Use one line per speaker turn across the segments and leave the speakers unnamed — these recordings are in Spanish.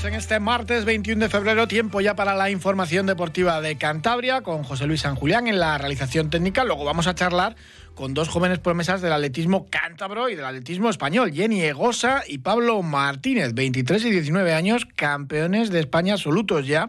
Saludos en este martes 21 de febrero, tiempo ya para la información deportiva de Cantabria con José Luis San Julián en la realización técnica. Luego vamos a charlar con dos jóvenes promesas del atletismo cántabro y del atletismo español, Jenny Egosa y Pablo Martínez, 23 y 19 años, campeones de España absolutos ya.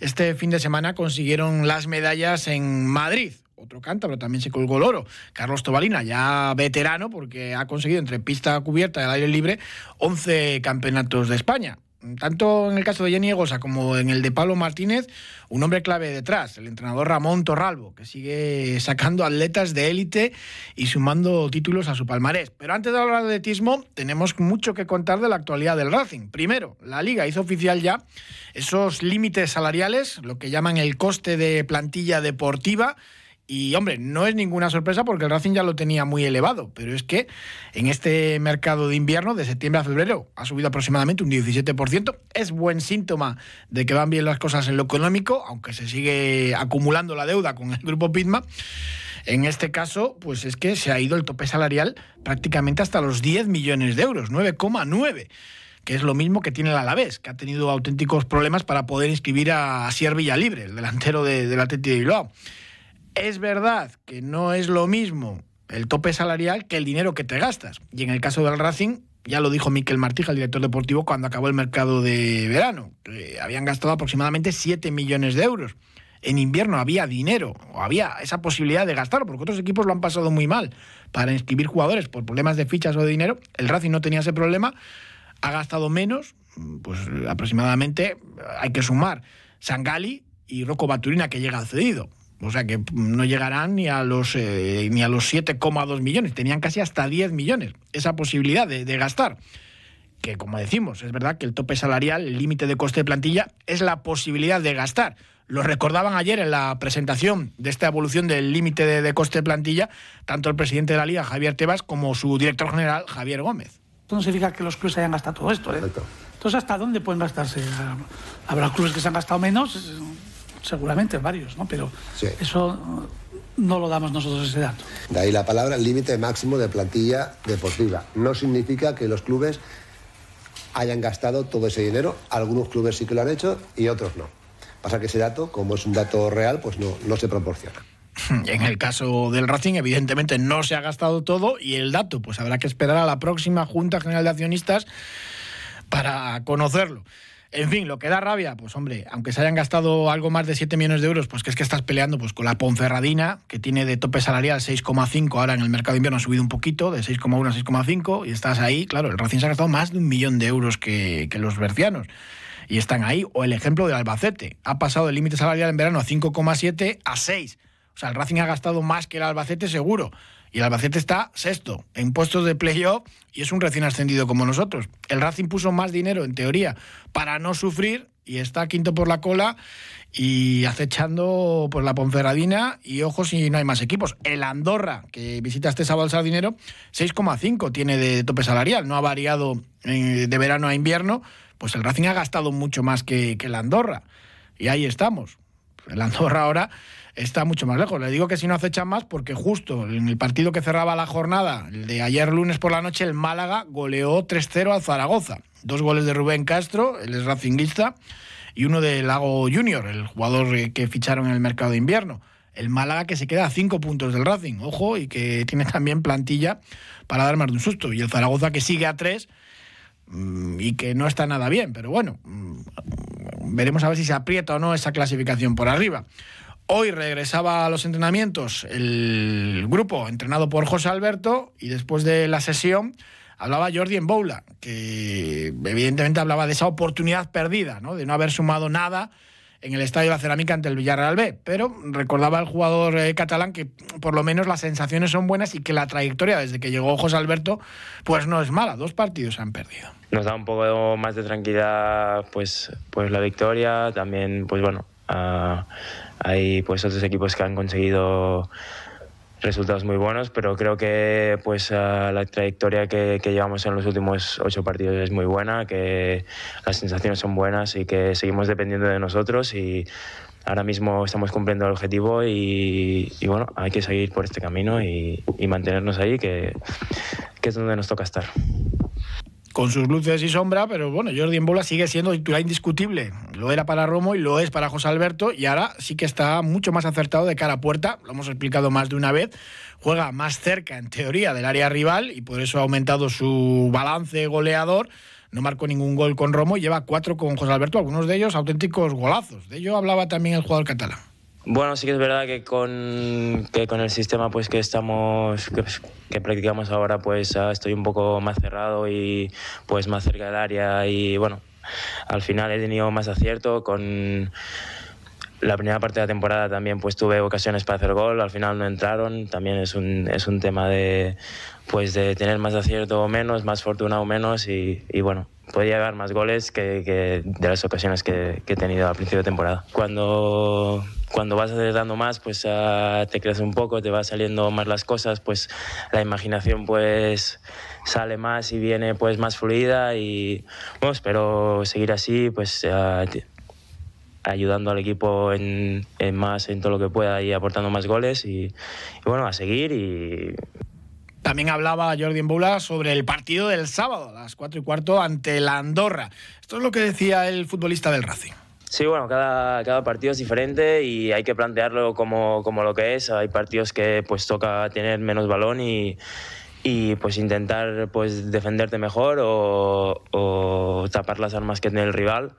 Este fin de semana consiguieron las medallas en Madrid otro cántabro, también se colgó el oro. Carlos Tobalina, ya veterano, porque ha conseguido entre pista cubierta y al aire libre 11 campeonatos de España. Tanto en el caso de Jenny Egosa como en el de Pablo Martínez, un hombre clave detrás, el entrenador Ramón Torralbo, que sigue sacando atletas de élite y sumando títulos a su palmarés. Pero antes de hablar de atletismo, tenemos mucho que contar de la actualidad del Racing. Primero, la liga hizo oficial ya esos límites salariales, lo que llaman el coste de plantilla deportiva y hombre, no es ninguna sorpresa porque el Racing ya lo tenía muy elevado, pero es que en este mercado de invierno, de septiembre a febrero, ha subido aproximadamente un 17%. Es buen síntoma de que van bien las cosas en lo económico, aunque se sigue acumulando la deuda con el grupo Pitma. En este caso, pues es que se ha ido el tope salarial prácticamente hasta los 10 millones de euros, 9,9 que es lo mismo que tiene el Alavés, que ha tenido auténticos problemas para poder inscribir a Asier Villalibre, el delantero de, del Atlético de Bilbao. Es verdad que no es lo mismo el tope salarial que el dinero que te gastas. Y en el caso del Racing, ya lo dijo Miquel Martija, el director deportivo, cuando acabó el mercado de verano. Habían gastado aproximadamente 7 millones de euros. En invierno había dinero, o había esa posibilidad de gastarlo, porque otros equipos lo han pasado muy mal para inscribir jugadores por problemas de fichas o de dinero. El Racing no tenía ese problema, ha gastado menos, pues aproximadamente hay que sumar Sangali y Rocco Baturina, que llega al cedido. O sea que no llegarán ni a los, eh, ni a los 7,2 millones, tenían casi hasta 10 millones esa posibilidad de, de gastar. Que como decimos, es verdad que el tope salarial, el límite de coste de plantilla, es la posibilidad de gastar. Lo recordaban ayer en la presentación de esta evolución del límite de, de, coste de plantilla, tanto el presidente de la Liga, Javier Tebas, como su director general, Javier Gómez.
Esto no significa que los clubes hayan gastado todo esto. ¿eh? Entonces, ¿hasta dónde pueden gastarse? Habrá clubes que se han gastado menos, seguramente varios, ¿no? Pero sí. eso no lo damos nosotros ese dato.
De ahí la palabra límite máximo de plantilla deportiva. No significa que los clubes hayan gastado todo ese dinero. Algunos clubes sí que lo han hecho y otros no. Pasa que ese dato, como es un dato real, pues no, no se proporciona.
En el caso del Racing, evidentemente no se ha gastado todo y el dato, pues habrá que esperar a la próxima Junta General de Accionistas para conocerlo. En fin, lo que da rabia, pues hombre, aunque se hayan gastado algo más de 7 millones de euros, pues que es que estás peleando pues con la Ponferradina, que tiene de tope salarial 6,5, ahora en el mercado de invierno ha subido un poquito, de 6,1 a 6,5, y estás ahí, claro, el Racing se ha gastado más de un millón de euros que, que los bercianos. Y están ahí. O el ejemplo del Albacete. Ha pasado el límite salarial en verano a 5,7 a 6. O sea, el Racing ha gastado más que el Albacete seguro. Y el Albacete está sexto en puestos de playoff y es un recién ascendido como nosotros. El Racing puso más dinero, en teoría, para no sufrir y está quinto por la cola y acechando pues, la Ponferradina y ojo si no hay más equipos. El Andorra, que visita este sábado al dinero, 6,5 tiene de tope salarial, no ha variado eh, de verano a invierno, pues el Racing ha gastado mucho más que el Andorra. Y ahí estamos. El Andorra ahora está mucho más lejos. Le digo que si no acechan más, porque justo en el partido que cerraba la jornada, el de ayer lunes por la noche, el Málaga goleó 3-0 al Zaragoza. Dos goles de Rubén Castro, el es racinguista, y uno de Lago Junior, el jugador que ficharon en el mercado de invierno. El Málaga que se queda a cinco puntos del Racing, ojo, y que tiene también plantilla para dar más de un susto. Y el Zaragoza que sigue a tres y que no está nada bien, pero bueno, mm, veremos a ver si se aprieta o no esa clasificación por arriba. Hoy regresaba a los entrenamientos el grupo entrenado por José Alberto y después de la sesión hablaba Jordi en Boula, que evidentemente hablaba de esa oportunidad perdida, ¿no? de no haber sumado nada en el Estadio de la Cerámica ante el Villarreal B. Pero recordaba el jugador eh, catalán que por lo menos las sensaciones son buenas y que la trayectoria desde que llegó José Alberto pues no es mala. Dos partidos se han perdido.
Nos da un poco más de tranquilidad pues, pues la victoria. También, pues bueno, ah, hay pues otros equipos que han conseguido resultados muy buenos, pero creo que pues la trayectoria que, llevamos en los últimos ocho partidos es muy buena, que las sensaciones son buenas y que seguimos dependiendo de nosotros y ahora mismo estamos cumpliendo el objetivo y, bueno, hay que seguir por este camino y, mantenernos ahí, que, que es donde nos toca estar
con sus luces y sombra, pero bueno, Jordi Embola sigue siendo titular indiscutible. Lo era para Romo y lo es para José Alberto y ahora sí que está mucho más acertado de cara a puerta, lo hemos explicado más de una vez, juega más cerca en teoría del área rival y por eso ha aumentado su balance goleador. No marcó ningún gol con Romo y lleva cuatro con José Alberto, algunos de ellos auténticos golazos. De ello hablaba también el jugador catalán.
Bueno, sí que es verdad que con, que con el sistema pues que estamos que, practicamos ahora pues ah, estoy un poco más cerrado y pues más cerca del área y bueno, al final he tenido más acierto con la primera parte de la temporada también pues tuve ocasiones para hacer gol, al final no entraron, también es un, es un tema de pues de tener más acierto o menos, más fortuna o menos y, bueno, podía llegar más goles que, de las ocasiones que, que, he tenido al principio de temporada. Cuando cuando vas dando más, pues uh, te creces un poco, te va saliendo más las cosas, pues la imaginación pues sale más y viene pues más fluida y bueno, espero seguir así, pues uh, ayudando al equipo en, en, más en todo lo que pueda y aportando más goles y, y bueno, a seguir y
también hablaba Jordi Embula sobre el partido del sábado a las 4 y cuarto ante la Andorra. Esto es lo que decía el futbolista del Racing.
Sí, bueno, cada, cada partido es diferente y hay que plantearlo como, como lo que es. Hay partidos que pues toca tener menos balón y, y pues intentar pues defenderte mejor o, o tapar las armas que tiene el rival.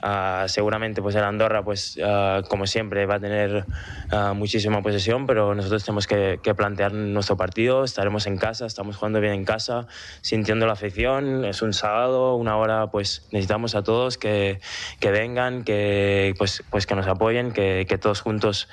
Uh, seguramente pues el Andorra pues uh, como siempre va a tener uh, muchísima posesión pero nosotros tenemos que, que, plantear nuestro partido. Estaremos en casa estamos jugando bien en casa sintiendo la afición. Es un sábado una hora pues necesitamos a todos que, que vengan que pues pues que nos apoyen que, que todos juntos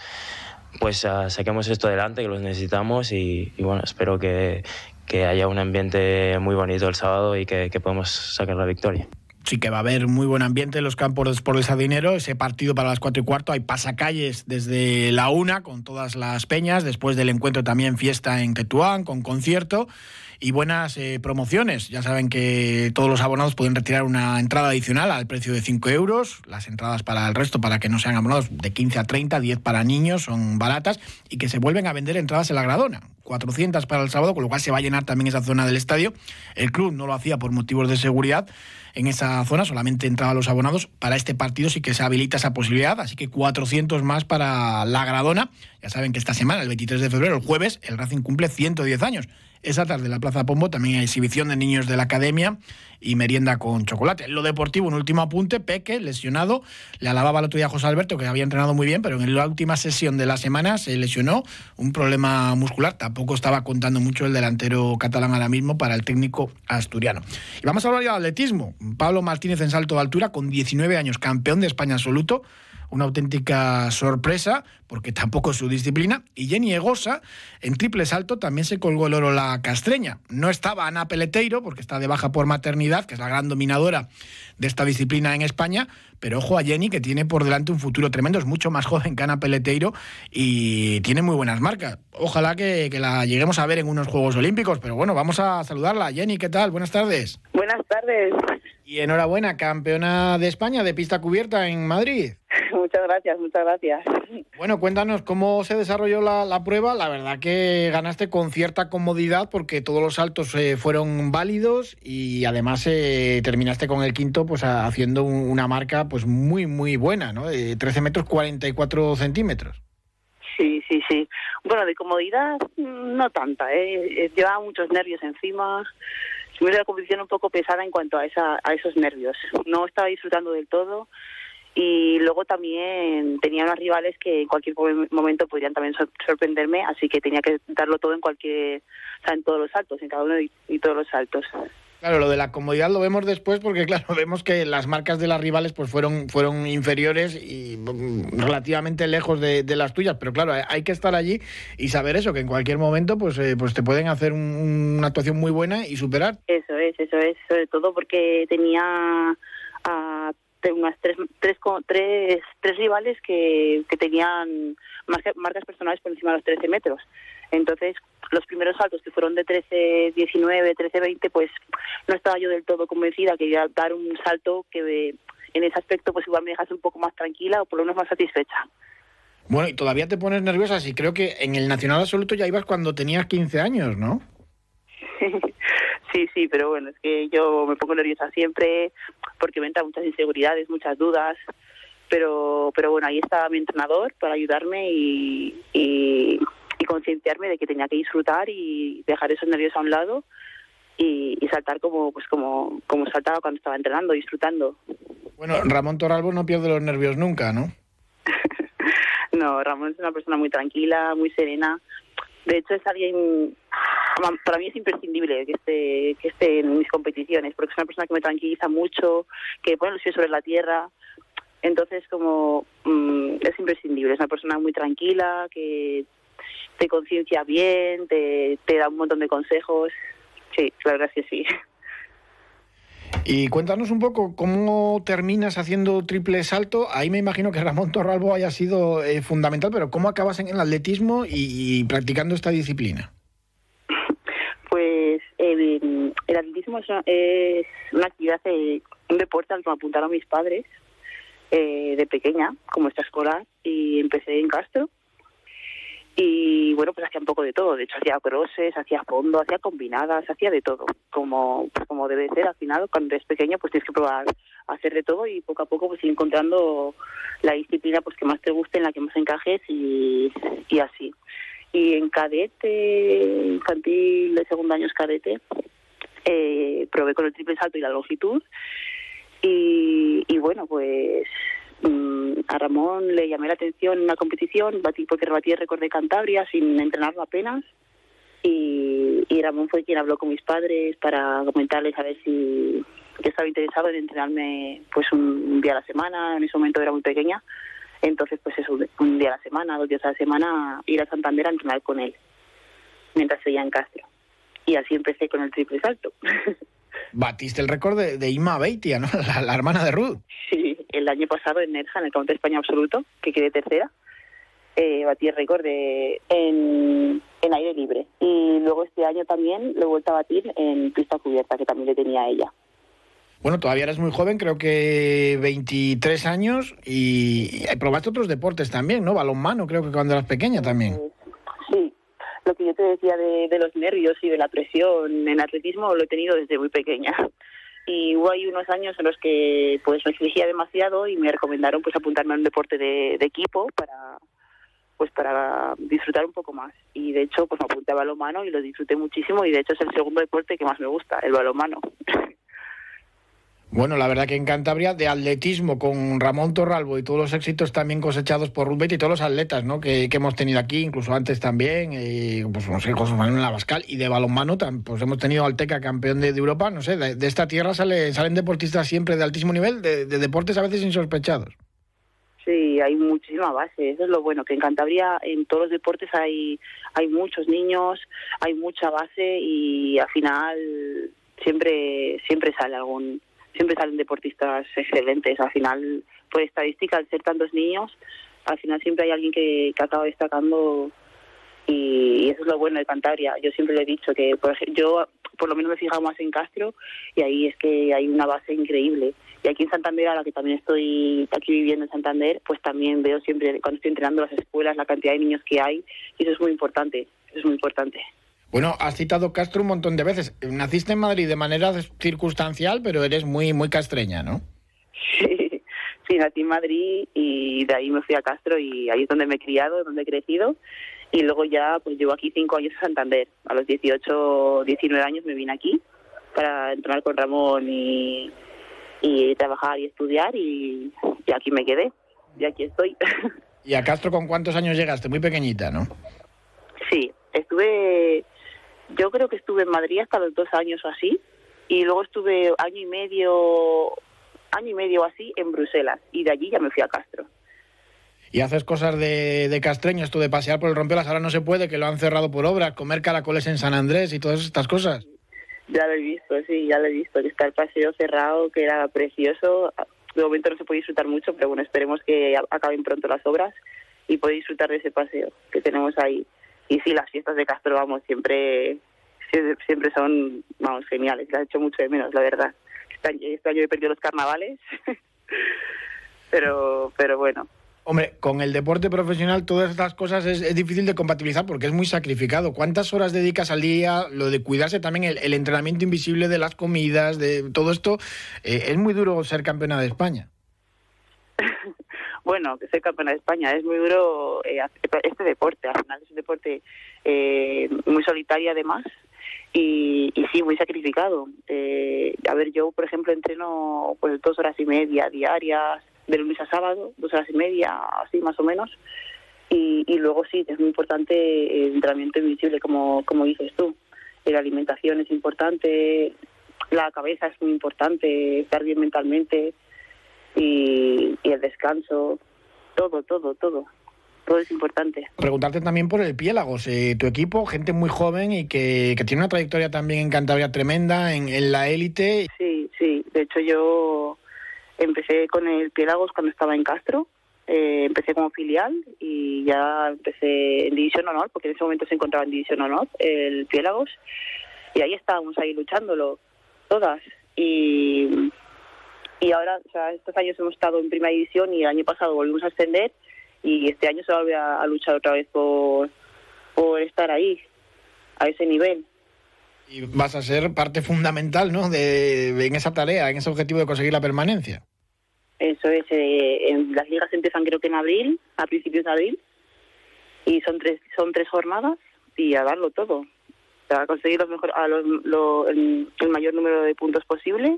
pues saquemos esto adelante que los necesitamos y, y bueno espero que, haya un ambiente muy bonito el sábado y que, que podamos sacar la victoria
sí que va a haber muy buen ambiente en los campos Sport de Sardinero. Ese partido para las cuatro y cuarto. Hay pasacalles desde la una con todas las peñas. Después del encuentro también fiesta en Tetuán con concierto y buenas eh, promociones. Ya saben que todos los abonados pueden retirar una entrada adicional al precio de 5 euros. Las entradas para el resto, para que no sean abonados, de 15 a 30, 10 para niños, son baratas y que se vuelven a vender entradas en la Gradona. 400 para el sábado, con lo cual se va a llenar también esa zona del estadio. El club no lo hacía por motivos de seguridad en esa zona, solamente entraban los abonados. Para este partido sí que se habilita esa posibilidad, así que 400 más para la Gradona. Ya saben que esta semana, el 23 de febrero, el jueves, el Racing cumple 110 años. Esa tarde en la Plaza Pombo también hay exhibición de niños de la academia y merienda con chocolate. Lo deportivo, un último apunte, Peque, lesionado, le alababa el otro día José Alberto que había entrenado muy bien, pero en la última sesión de la semana se lesionó un problema muscular. Tampoco estaba contando mucho el delantero catalán ahora mismo para el técnico asturiano. Y vamos a hablar de atletismo. Pablo Martínez en salto de altura, con 19 años, campeón de España absoluto una auténtica sorpresa, porque tampoco es su disciplina. Y Jenny Egosa, en triple salto, también se colgó el oro la castreña. No estaba Ana Peleteiro, porque está de baja por maternidad, que es la gran dominadora de esta disciplina en España. Pero ojo a Jenny, que tiene por delante un futuro tremendo, es mucho más joven que Ana Peleteiro y tiene muy buenas marcas. Ojalá que, que la lleguemos a ver en unos Juegos Olímpicos. Pero bueno, vamos a saludarla. Jenny, ¿qué tal? Buenas tardes.
Buenas tardes.
Y enhorabuena, campeona de España de pista cubierta en Madrid.
Muchas gracias, muchas gracias.
Bueno, cuéntanos cómo se desarrolló la, prueba. La verdad que ganaste con cierta comodidad porque todos los saltos eh, fueron válidos y además eh, terminaste con el quinto pues haciendo una marca pues muy, muy buena, ¿no? De 13 metros 44 centímetros.
Sí, sí, sí. Bueno, de comodidad mm, no tanta, ¿eh? Llevaba muchos nervios encima me la competición un poco pesada en cuanto a, esa, a esos nervios. No estaba disfrutando del todo y luego también tenía unos rivales que en cualquier momento podrían también sorprenderme, así que tenía que darlo todo en cualquier, o sea, en todos los saltos, en cada uno y, todos los saltos.
Claro, lo de la comodidad lo vemos después porque, claro, vemos que las marcas de las rivales pues fueron, fueron inferiores y mm, relativamente lejos de, las tuyas, pero claro, hay que estar allí y saber eso, que en cualquier momento pues, eh, pues te pueden hacer una actuación muy buena y superar.
Eso es, eso es, sobre todo porque tenía a unas tres, tres, tres, tres rivales que, que tenían marcas personales por encima de los 13 metros. Entonces, los primeros saltos que fueron de 13, 19, 13, 20, pues no estaba yo del todo convencida, quería dar un salto que en ese aspecto pues igual me dejase un poco más tranquila o por lo menos más satisfecha.
Bueno, y todavía te pones nerviosa, y creo que en el Nacional Absoluto ya ibas cuando tenías 15 años, ¿no?
Sí, sí, pero bueno, es que yo me pongo nerviosa siempre porque me entran muchas inseguridades, muchas dudas, pero pero bueno, ahí estaba mi entrenador para ayudarme y, y, concienciarme de que tenía que disfrutar y dejar esos nervios a un lado y, saltar como pues como como saltaba cuando estaba entrenando, disfrutando.
Bueno, Ramón Torralbo no pierde los nervios nunca, ¿no?
no, Ramón es una persona muy tranquila, muy serena. De hecho, es alguien para mí es imprescindible que esté, que esté en mis competiciones, porque es una persona que me tranquiliza mucho, que pone los pies sobre la tierra. Entonces, como mm, es imprescindible, es una persona muy tranquila, que te conciencia bien, te, da un montón de consejos. Sí, la verdad es sí.
Y cuéntanos un poco cómo terminas haciendo triple salto. Ahí me imagino que Ramón Torralbo haya sido eh, fundamental, pero ¿cómo acabas en el atletismo y practicando esta disciplina?
Pues el, es una, actividad, un deporte al que me apuntaron mis padres eh, de pequeña, como esta escolar, y empecé en Castro. Y bueno, pues hacía un poco de todo. De hecho, hacía crosses, hacía fondo, hacía combinadas, hacía de todo. Como, pues como debe ser al final, cuando eres pequeño, pues tienes que probar hacer de todo y poco a poco pues ir encontrando la disciplina pues que más te guste, en la que más encajes y, y así y en cadete, infantil de segundo año es cadete, eh, probé con el triple salto y la longitud. Y, y bueno, pues mm, a Ramón le llamé la atención en una competición, batí porque rebatí el récord de Cantabria sin entrenarlo apenas. Y, y Ramón fue quien habló con mis padres para comentarles a ver si estaba interesado en entrenarme pues un día a la semana, en ese momento era muy pequeña entonces, pues eso, un día a la semana, dos días a la semana, ir a Santander a entrenar con él, mientras seguía en Castro. Y así empecé con el triple salto.
Batiste el récord de, de Ima Beitia, ¿no? La, hermana de Ruth.
Sí, el año pasado en Nerja, en el Campeonato de España Absoluto, que quedé tercera, eh, batí el récord de, en, en aire libre. Y luego este año también lo he vuelto a batir en pista cubierta, que también le tenía a ella.
Bueno, todavía eres muy joven, creo que 23 años y probaste otros deportes también, ¿no? Balonmano, creo que cuando eras pequeña también.
Sí, lo que yo te decía de, los nervios y de la presión en atletismo lo he tenido desde muy pequeña. Y hubo ahí unos años en los que pues me exigía demasiado y me recomendaron pues apuntarme a un deporte de, equipo para pues para disfrutar un poco más. Y de hecho pues me apunté a balonmano y lo disfruté muchísimo y de hecho es el segundo deporte que más me gusta, el balonmano.
Bueno, la verdad que en Cantabria de atletismo con Ramón Torralbo y todos los éxitos también cosechados por Ruth y todos los atletas ¿no? que, hemos tenido aquí, incluso antes también, y, pues no sé, José Manuel Lavascal y de balonmano, pues hemos tenido Alteca campeón de, Europa, no sé, de, esta tierra sale, salen deportistas siempre de altísimo nivel, de, deportes a veces insospechados.
Sí, hay muchísima base, eso es lo bueno, que en Cantabria en todos los deportes hay, hay muchos niños, hay mucha base y al final siempre, siempre sale algún siempre salen deportistas excelentes. Al final, por estadística, al ser tantos niños, al final siempre hay alguien que, acaba destacando y, eso es lo bueno de Cantabria. Yo siempre le he dicho que, por yo por lo menos me he fijado más en Castro y ahí es que hay una base increíble. Y aquí en Santander, a la que también estoy aquí viviendo en Santander, pues también veo siempre, cuando estoy entrenando las escuelas, la cantidad de niños que hay, y eso es muy importante, eso es muy importante.
Bueno, has citado Castro un montón de veces. Naciste en Madrid de manera circunstancial, pero eres muy, muy castreña, ¿no?
Sí, sí, nací en Madrid y de ahí me fui a Castro y ahí es donde me he criado, donde he crecido. Y luego ya, pues llevo aquí cinco años a Santander. A los 18, 19 años me vine aquí para entrenar con Ramón y, y trabajar y estudiar y, y aquí me quedé. Y aquí estoy.
¿Y a Castro con cuántos años llegaste? Muy pequeñita, ¿no?
Sí, estuve yo creo que estuve en Madrid hasta los dos años o así y luego estuve año y medio, año y medio así en Bruselas y de allí ya me fui a Castro.
Y haces cosas de, de castreño, esto de pasear por el rompeolas, ahora no se puede, que lo han cerrado por obras, comer caracoles en San Andrés y todas estas cosas.
Ya lo he visto, sí, ya lo he visto, que está el paseo cerrado, que era precioso. De momento no se puede disfrutar mucho, pero bueno, esperemos que acaben pronto las obras y pueda disfrutar de ese paseo que tenemos ahí. Y sí, las fiestas de Castro, vamos, siempre siempre son, vamos, geniales. Las he hecho mucho de menos, la verdad. Este, este año, he perdido los carnavales, pero, pero bueno,
Hombre, con el deporte profesional todas estas cosas es, difícil de compatibilizar porque es muy sacrificado. ¿Cuántas horas dedicas al día? Lo de cuidarse también, el, entrenamiento invisible de las comidas, de todo esto. Eh, es muy duro ser campeona de España.
Bueno, que ser campeona de España es muy duro eh, este deporte. Al final es un deporte eh, muy solitario además y, y sí, muy sacrificado. a ver, yo, por ejemplo, entreno pues dos horas y media diarias de lunes a sábado, dos horas y media, así más o menos. Y, y luego sí, es muy importante el entrenamiento invisible, como, como dices tú. La alimentación es importante, la cabeza es muy importante, estar bien mentalmente y, y el descanso, todo, todo, todo todo es importante.
Preguntarte también por el Piélagos, eh, tu equipo, gente muy joven y que, que, tiene una trayectoria también en Cantabria tremenda, en, en la élite.
Sí, sí, de hecho yo Empecé con el Piélagos cuando estaba en Castro, eh, empecé como filial y ya empecé en División Honor, porque en ese momento se encontraba en División Honor el Piélagos, y ahí estábamos ahí luchándolo, todas. Y, y ahora, o sea, estos años hemos estado en Primera División y el año pasado volvimos a ascender y este año se va a, a luchar otra vez por, por estar ahí, a ese nivel.
Y vas a ser parte fundamental, ¿no? De, en esa tarea, en ese objetivo de conseguir la permanencia.
Eso es. Eh, en, las ligas empiezan creo que en abril, a principios de abril, y son tres son tres jornadas y a darlo todo. a conseguir los mejor, a el, mayor número de puntos posible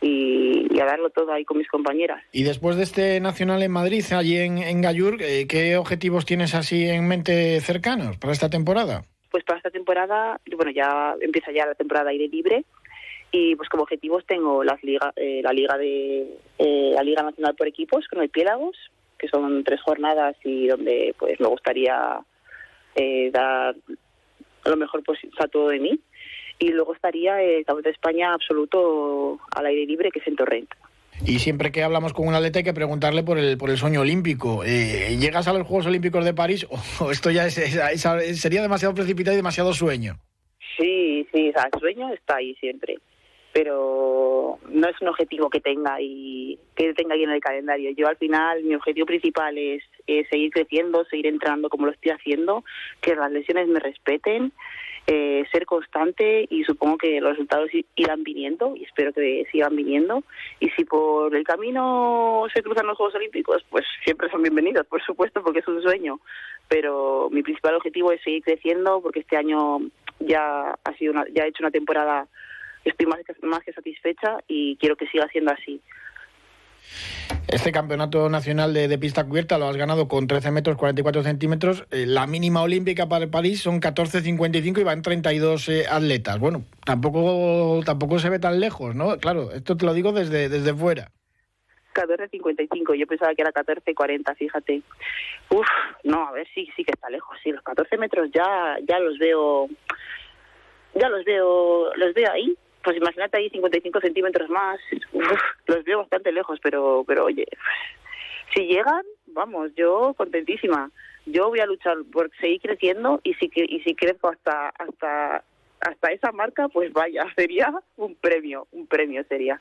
y, a darlo todo ahí con mis compañeras.
Y después de este nacional en Madrid, allí en, en Gallur, eh, ¿qué objetivos tienes así en mente cercanos para esta temporada?
pues para esta temporada, bueno, ya empieza ya la temporada aire libre y pues como objetivos tengo las liga, eh, la liga de eh, la liga nacional por equipos con el Piélagos, que son tres jornadas y donde pues me gustaría eh, dar lo mejor posible a todo de mí y luego estaría el Campeonato de España absoluto al aire libre que es en Torrent.
Y siempre que hablamos con un atleta hay que preguntarle por el, por el sueño olímpico. Eh, ¿Llegas a los Juegos Olímpicos de París o esto ya sería demasiado precipitado y demasiado sueño?
Sí, sí, o el sueño está ahí siempre, pero no es un objetivo que tenga y que tenga ahí en el calendario. Yo al final mi objetivo principal es, es seguir creciendo, seguir entrenando como lo estoy haciendo, que las lesiones me respeten eh, ser constante y supongo que los resultados irán viniendo y espero que sigan viniendo. Y si por el camino se cruzan los Juegos Olímpicos, pues siempre son bienvenidos, por supuesto, porque es un sueño. Pero mi principal objetivo es seguir creciendo porque este año ya ha sido ya he hecho una temporada estoy más más que satisfecha y quiero que siga siendo así.
Este campeonato nacional de, pista cubierta lo has ganado con 13 metros 44 centímetros. Eh, la mínima olímpica para el París son 14.55 y van 32 eh, atletas. Bueno, tampoco tampoco se ve tan lejos, ¿no? Claro, esto te lo digo desde, desde fuera.
14.55, yo pensaba que era 14.40, fíjate. Uf, no, a ver, sí, sí que está lejos, sí, los 14 metros ya, ya los veo, ya los veo, los veo ahí, pues imagínate ahí 55 centímetros más, los veo bastante lejos, pero, pero oye, si llegan, vamos, yo contentísima. Yo voy a luchar por seguir creciendo y si, y si crezco hasta, hasta, hasta esa marca, pues vaya, sería un premio, un premio sería.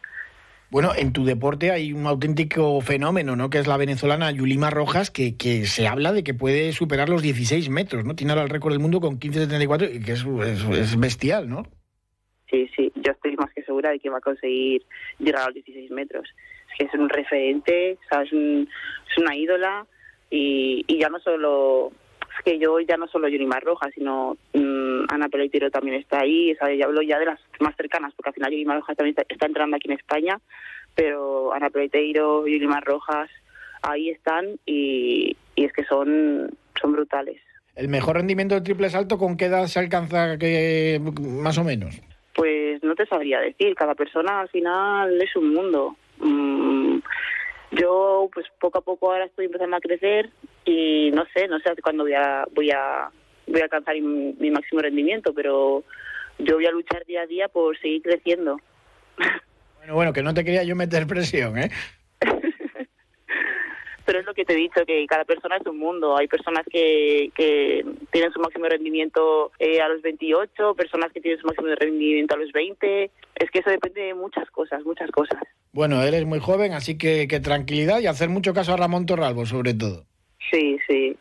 Bueno, en tu deporte hay un auténtico fenómeno, ¿no? Que es la venezolana Yulima Rojas, que, que se habla de que puede superar los 16 metros, ¿no? Tiene ahora el récord del mundo con 15,74 y que es, es bestial, ¿no?
Sí, sí, estoy más que segura de que va a conseguir llegar a los 16 metros. Es que es un referente, ¿sabes? es una ídola y, y ya no solo es que yo ya no solo Yurimar Rojas, sino um, Ana Peleitero también está ahí, ¿sabes? ya hablo ya de las más cercanas, porque al final Yurimar Rojas también está, entrando aquí en España, pero Ana Peleitero, Yurimar Rojas, ahí están y, y es que son, son brutales.
¿El mejor rendimiento del triple salto con qué edad se alcanza que, más o menos?
Pues te sabría decir. Cada persona al final es un mundo. Mm, yo, pues poco a poco ahora estoy empezando a crecer y no sé, no sé cuándo voy a, voy a, voy a alcanzar mi, máximo rendimiento, pero yo voy a luchar día a día por seguir creciendo.
Bueno, bueno, que no te quería yo meter presión, ¿eh?
Pero es lo que te he dicho, que cada persona es un mundo. Hay personas que, que tienen su máximo rendimiento eh, a los 28, personas que tienen su máximo rendimiento a los 20. Es que eso depende de muchas cosas, muchas cosas.
Bueno, eres muy joven, así que, que tranquilidad y hacer mucho caso a Ramón Torralbo, sobre todo.
Sí, sí.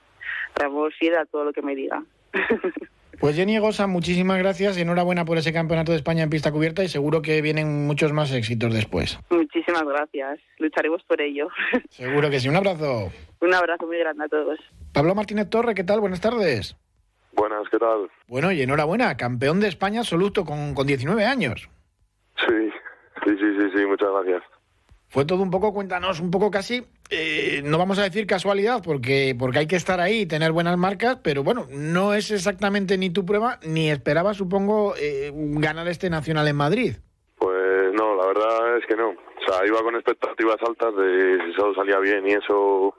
Ramón sí da todo lo que me diga.
Pues Jenny Gosa, muchísimas gracias y enhorabuena por ese campeonato de España en pista cubierta y seguro que vienen muchos más éxitos después.
Muchísimas gracias, lucharemos por ello.
Seguro que sí, un abrazo.
Un abrazo muy grande a todos.
Pablo Martínez Torre, ¿qué tal? Buenas tardes.
Buenas, ¿qué tal?
Bueno, y enhorabuena, campeón de España absoluto con, con 19 años.
Sí, sí, sí, sí, sí, muchas gracias
fue todo un poco, cuéntanos, un poco casi, eh, no vamos a decir casualidad, porque, porque hay que estar ahí y tener buenas marcas, pero bueno, no es exactamente ni tu prueba, ni esperaba, supongo, eh, ganar este Nacional en Madrid.
Pues no, la verdad es que no. O sea, iba con expectativas altas de si todo salía bien y eso,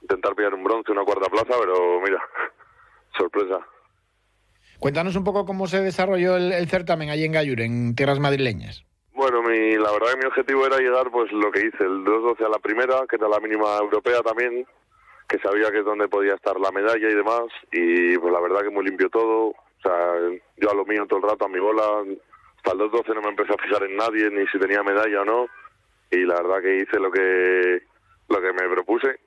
intentar pillar un bronce, una cuarta plaza, pero mira, sorpresa.
Cuéntanos un poco cómo se desarrolló el, el certamen allí en Gallur, en tierras madrileñas.
Bueno, mi, la verdad que mi objetivo era llegar, pues lo que hice, el 2-12 a la primera, que era la mínima europea también, que sabía que es donde podía estar la medalla y demás, y pues la verdad que muy limpio todo, o sea, yo a lo mío todo el rato, a mi bola, hasta el 2-12 no me empecé a fijar en nadie, ni si tenía medalla o no, y la verdad que hice lo que, lo que me propuse,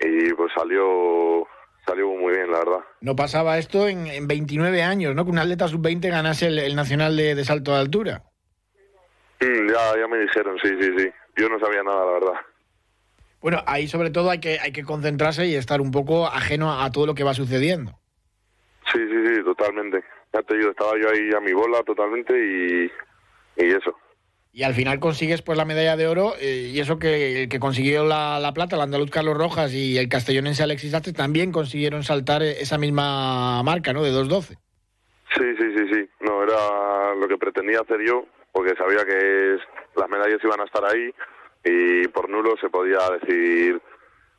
y pues salió salió muy bien, la verdad.
No pasaba esto en, en 29 años, ¿no? Que un atleta sub-20 ganase el, nacional de salto de altura.
Mm, ya, ya me dijeron, sí, sí, sí. Yo no sabía nada, la verdad.
Bueno, ahí sobre todo hay que, hay que concentrarse y estar un poco ajeno a, todo lo que va sucediendo.
Sí, sí, sí, totalmente. Ya te digo, estaba yo ahí a mi bola totalmente y, y eso.
Y al final consigues pues la medalla de oro eh, y eso que el que consiguió la, la, plata, el andaluz Carlos Rojas y el castellonense Alexis Astre también consiguieron saltar esa misma marca, ¿no? De 2.12.
Sí, sí, sí, sí. No, era lo que pretendía hacer yo porque sabía que las medallas iban a estar ahí y por nulo se podía decir,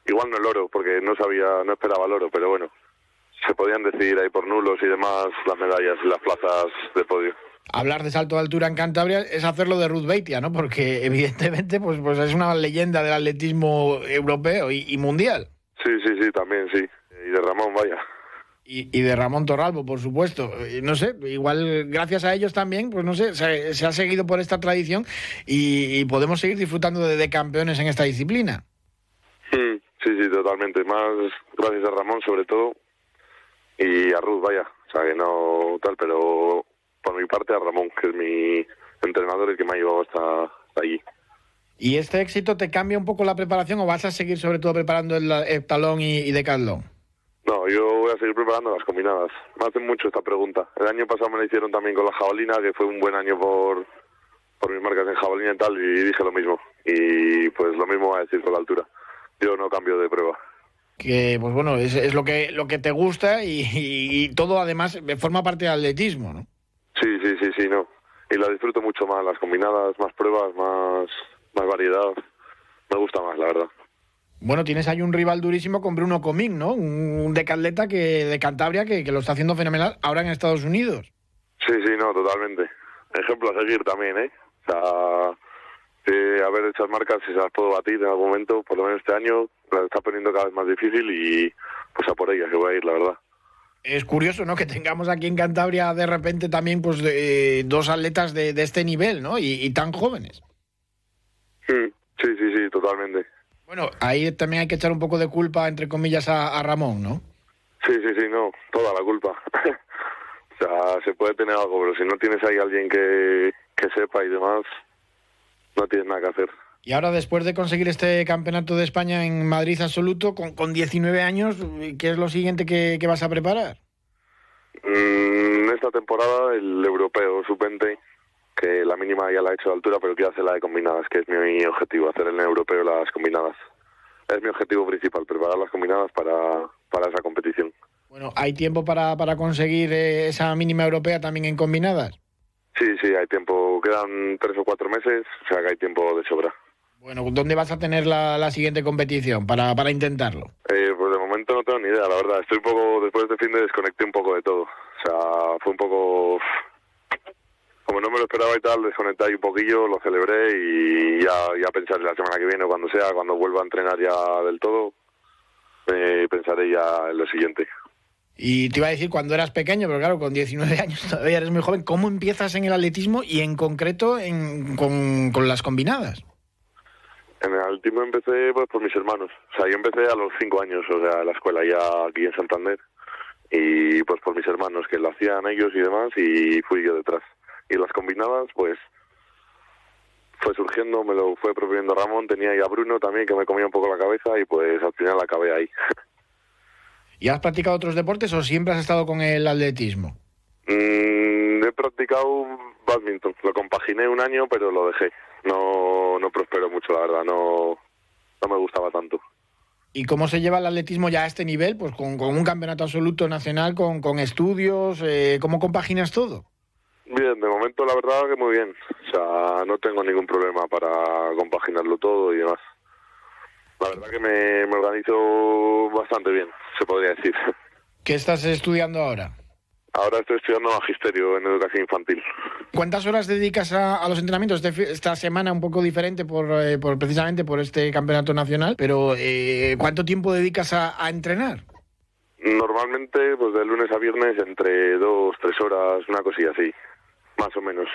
igual no el oro, porque no sabía, no esperaba el oro, pero bueno, se podían decir ahí por nulos y demás las medallas y las plazas de podio.
Hablar de salto de altura en Cantabria es hacerlo de Ruth Beitia, ¿no? Porque evidentemente pues, pues es una leyenda del atletismo europeo y, y mundial.
Sí, sí, sí, también sí. Y de Ramón, vaya
y, de Ramón Torralbo, por supuesto. No sé, igual gracias a ellos también, pues no sé, se, ha seguido por esta tradición y, podemos seguir disfrutando de, campeones en esta disciplina.
Sí, sí, totalmente. Más gracias a Ramón sobre todo y a Ruth, vaya. O sea, que no tal, pero por mi parte a Ramón, que es mi entrenador y que me ha llevado hasta, allí.
¿Y este éxito te cambia un poco la preparación o vas a seguir sobre todo preparando el, el talón y, y decathlon?
No, yo voy a seguir preparando las combinadas. Me hacen mucho esta pregunta. El año pasado me la hicieron también con la jabalina, que fue un buen año por, por mis marcas en jabalina y tal, y dije lo mismo. Y pues lo mismo voy a decir con la altura. Yo no cambio de prueba.
Que, pues bueno, es, es lo que lo que te gusta y, todo además forma parte del atletismo, ¿no?
Sí, sí, sí, sí, no. Y la disfruto mucho más, las combinadas, más pruebas, más, más variedad. Me gusta más, la verdad.
Bueno, tienes ahí un rival durísimo con Bruno Comín, ¿no? Un, decatleta que, de Cantabria que, lo está haciendo fenomenal ahora en Estados Unidos.
Sí, sí, no, totalmente. Ejemplo a seguir también, ¿eh? O sea, a ver estas marcas, si se las puedo batir en algún momento, por lo menos este año, las está poniendo cada vez más difícil y pues a por ellas que voy a ir, la verdad.
Es curioso, ¿no? Que tengamos aquí en Cantabria de repente también pues dos atletas de, este nivel, ¿no? Y, tan jóvenes.
Mm, sí, sí, sí, totalmente.
Bueno, ahí también hay que echar un poco de culpa, entre comillas, a, Ramón, ¿no?
Sí, sí, sí, no, toda la culpa. o sea, se puede tener algo, pero si no tienes ahí alguien que, que sepa y demás, no tienes nada que hacer.
Y ahora, después de conseguir este campeonato de España en Madrid absoluto, con, con 19 años, ¿qué es lo siguiente que, vas a preparar?
Mm, esta temporada el europeo sub-20 que la mínima ya la he hecho de altura, pero quiero hacer la de combinadas, que es mi objetivo, hacer en el europeo las combinadas. Es mi objetivo principal, preparar las combinadas para, para esa competición.
Bueno, ¿hay tiempo para, para conseguir eh, esa mínima europea también en combinadas?
Sí, Sí, hay tiempo. Quedan tres o cuatro meses, o sea que hay tiempo de sobra.
Bueno, ¿dónde vas a tener la, siguiente competición para, para intentarlo?
Eh, pues de momento no tengo ni idea, la verdad. Estoy un poco, después de este fin de desconecté un poco de todo. O sea, fue un poco... Como no me lo esperaba y tal, desconecté ahí un poquillo, lo celebré y ya, ya pensaré la semana que viene o cuando sea, cuando vuelva a entrenar ya del todo, eh, pensaré ya en lo siguiente.
Y te iba a decir cuando eras pequeño, pero claro, con 19 años todavía eres muy joven, ¿cómo empiezas en el atletismo y en concreto en, con, con las combinadas?
En el atletismo empecé pues por mis hermanos. O sea, yo empecé a los cinco años, o sea, la escuela ya aquí en Santander. Y pues por mis hermanos, que lo hacían ellos y demás, y fui yo detrás. Y las combinadas, pues fue surgiendo, me lo fue proponiendo Ramón, tenía ahí a Bruno también que me comía un poco la cabeza y pues al final acabé ahí.
¿Y has practicado otros deportes o siempre has estado con el atletismo?
Mm, he practicado badminton, lo compaginé un año pero lo dejé no, no prosperó mucho, la verdad, no, no me gustaba tanto.
¿Y cómo se lleva el atletismo ya a este nivel? Pues con, un campeonato absoluto nacional, con, con estudios, eh, ¿cómo compaginas todo?
Bien, de momento la verdad que muy bien. O sea, no tengo ningún problema para compaginarlo todo y demás. La verdad que me, me organizo bastante bien, se podría decir.
¿Qué estás estudiando ahora?
Ahora estoy estudiando magisterio en educación infantil.
¿Cuántas horas dedicas a, los entrenamientos? Este esta semana un poco diferente por, eh, por precisamente por este campeonato nacional, pero eh, ¿cuánto tiempo dedicas a, entrenar?
Normalmente, pues de lunes a viernes, entre dos, tres horas, una cosilla así, más o menos.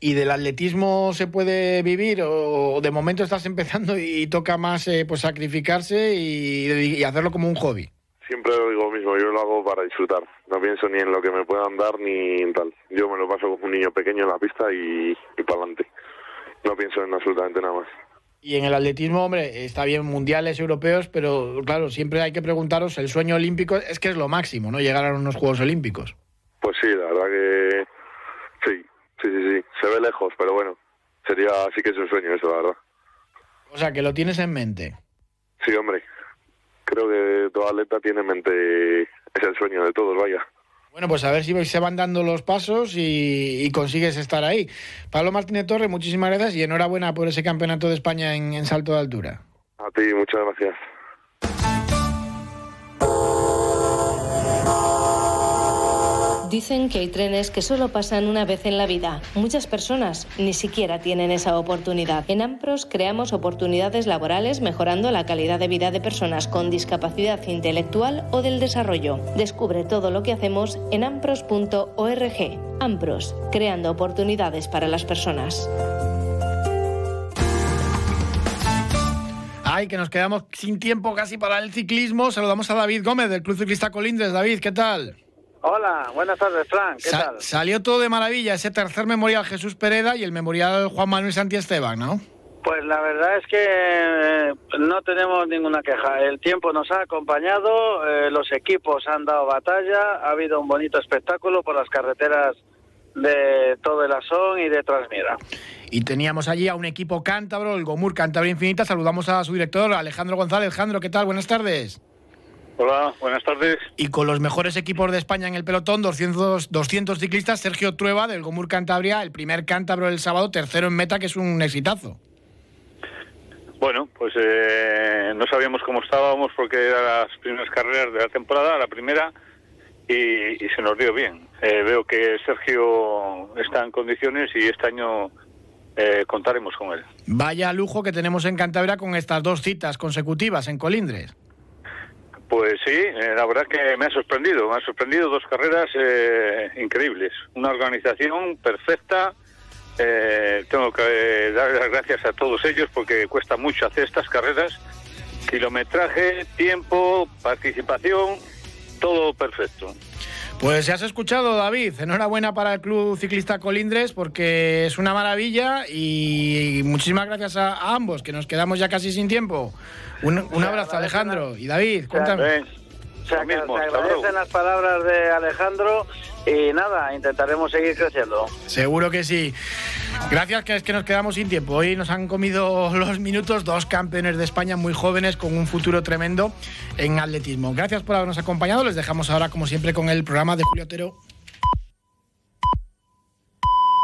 ¿Y del atletismo se puede vivir o de momento estás empezando y toca más eh, pues sacrificarse y hacerlo como un hobby?
Siempre lo digo lo mismo, yo lo hago para disfrutar. No pienso ni en lo que me puedan dar ni en tal. Yo me lo paso como un niño pequeño en la pista y, para adelante. No pienso en absolutamente nada más.
Y en el atletismo, hombre, está bien mundiales, europeos, pero claro, siempre hay que preguntaros, el sueño olímpico es que es lo máximo, ¿no? Llegar a unos Juegos Olímpicos.
Pues sí, la verdad que sí, sí, sí, sí. Se ve lejos, pero bueno, sería, sí que es un sueño eso, la verdad.
O sea, que lo tienes en mente.
Sí, hombre, creo que todo atleta tiene en mente, es el sueño de todos, vaya.
Bueno, pues a ver si se van dando los pasos y, consigues estar ahí. Pablo Martínez Torre, muchísimas gracias y enhorabuena por ese campeonato de España en salto de altura.
A ti, muchas gracias.
Dicen que hay trenes que solo pasan una vez en la vida. Muchas personas ni siquiera tienen esa oportunidad. En AMPROS creamos oportunidades laborales mejorando la calidad de vida de personas con discapacidad intelectual o del desarrollo. Descubre todo lo que hacemos en ampros.org. AMPROS, creando oportunidades para las personas.
Ay, que nos quedamos sin tiempo casi para el ciclismo. Saludamos a David Gómez del Club Ciclista Colindres. David, ¿qué tal?
Hola, buenas tardes, Frank. ¿Qué tal?
Salió todo de maravilla ese tercer memorial Jesús Pereda y el memorial Juan Manuel Esteban, ¿no?
Pues la verdad es que eh, no tenemos ninguna queja. El tiempo nos ha acompañado, eh, los equipos han dado batalla, ha habido un bonito espectáculo por las carreteras de todo el Asón y de Transmira.
Y teníamos allí a un equipo cántabro, el Gomur Cantabria Infinita. Saludamos a su director, Alejandro González. Alejandro, ¿qué tal? Buenas tardes.
Hola, buenas tardes.
Y con los mejores equipos de España en el pelotón, 200, 200 ciclistas, Sergio Trueba del Gomur Cantabria, el primer cántabro del sábado, tercero en meta, que es un exitazo.
Bueno, pues eh, no sabíamos cómo estábamos porque eran las primeras carreras de la temporada, la primera, y, se nos dio bien. Eh, veo que Sergio está en condiciones y este año eh, contaremos con él.
Vaya lujo que tenemos en Cantabria con estas dos citas consecutivas en Colindres.
Pues sí, eh, la verdad que me ha sorprendido, me ha sorprendido dos carreras eh, increíbles, una organización perfecta. Eh, tengo que dar las gracias a todos ellos porque cuesta mucho hacer estas carreras. Kilometraje, tiempo, participación, todo perfecto.
Pues ya has escuchado, David. Enhorabuena para el Club Ciclista Colindres porque es una maravilla y muchísimas gracias a ambos, que nos quedamos ya casi sin tiempo. Un, abrazo, Alejandro. Y David, cuéntame.
Se, agradecen las palabras de Alejandro y nada, intentaremos seguir creciendo.
Seguro que sí. Gracias, que es que nos quedamos sin tiempo. Hoy nos han comido los minutos dos campeones de España muy jóvenes con un futuro tremendo en atletismo. Gracias por habernos acompañado. Les dejamos ahora, como siempre, con el programa de Julio Otero.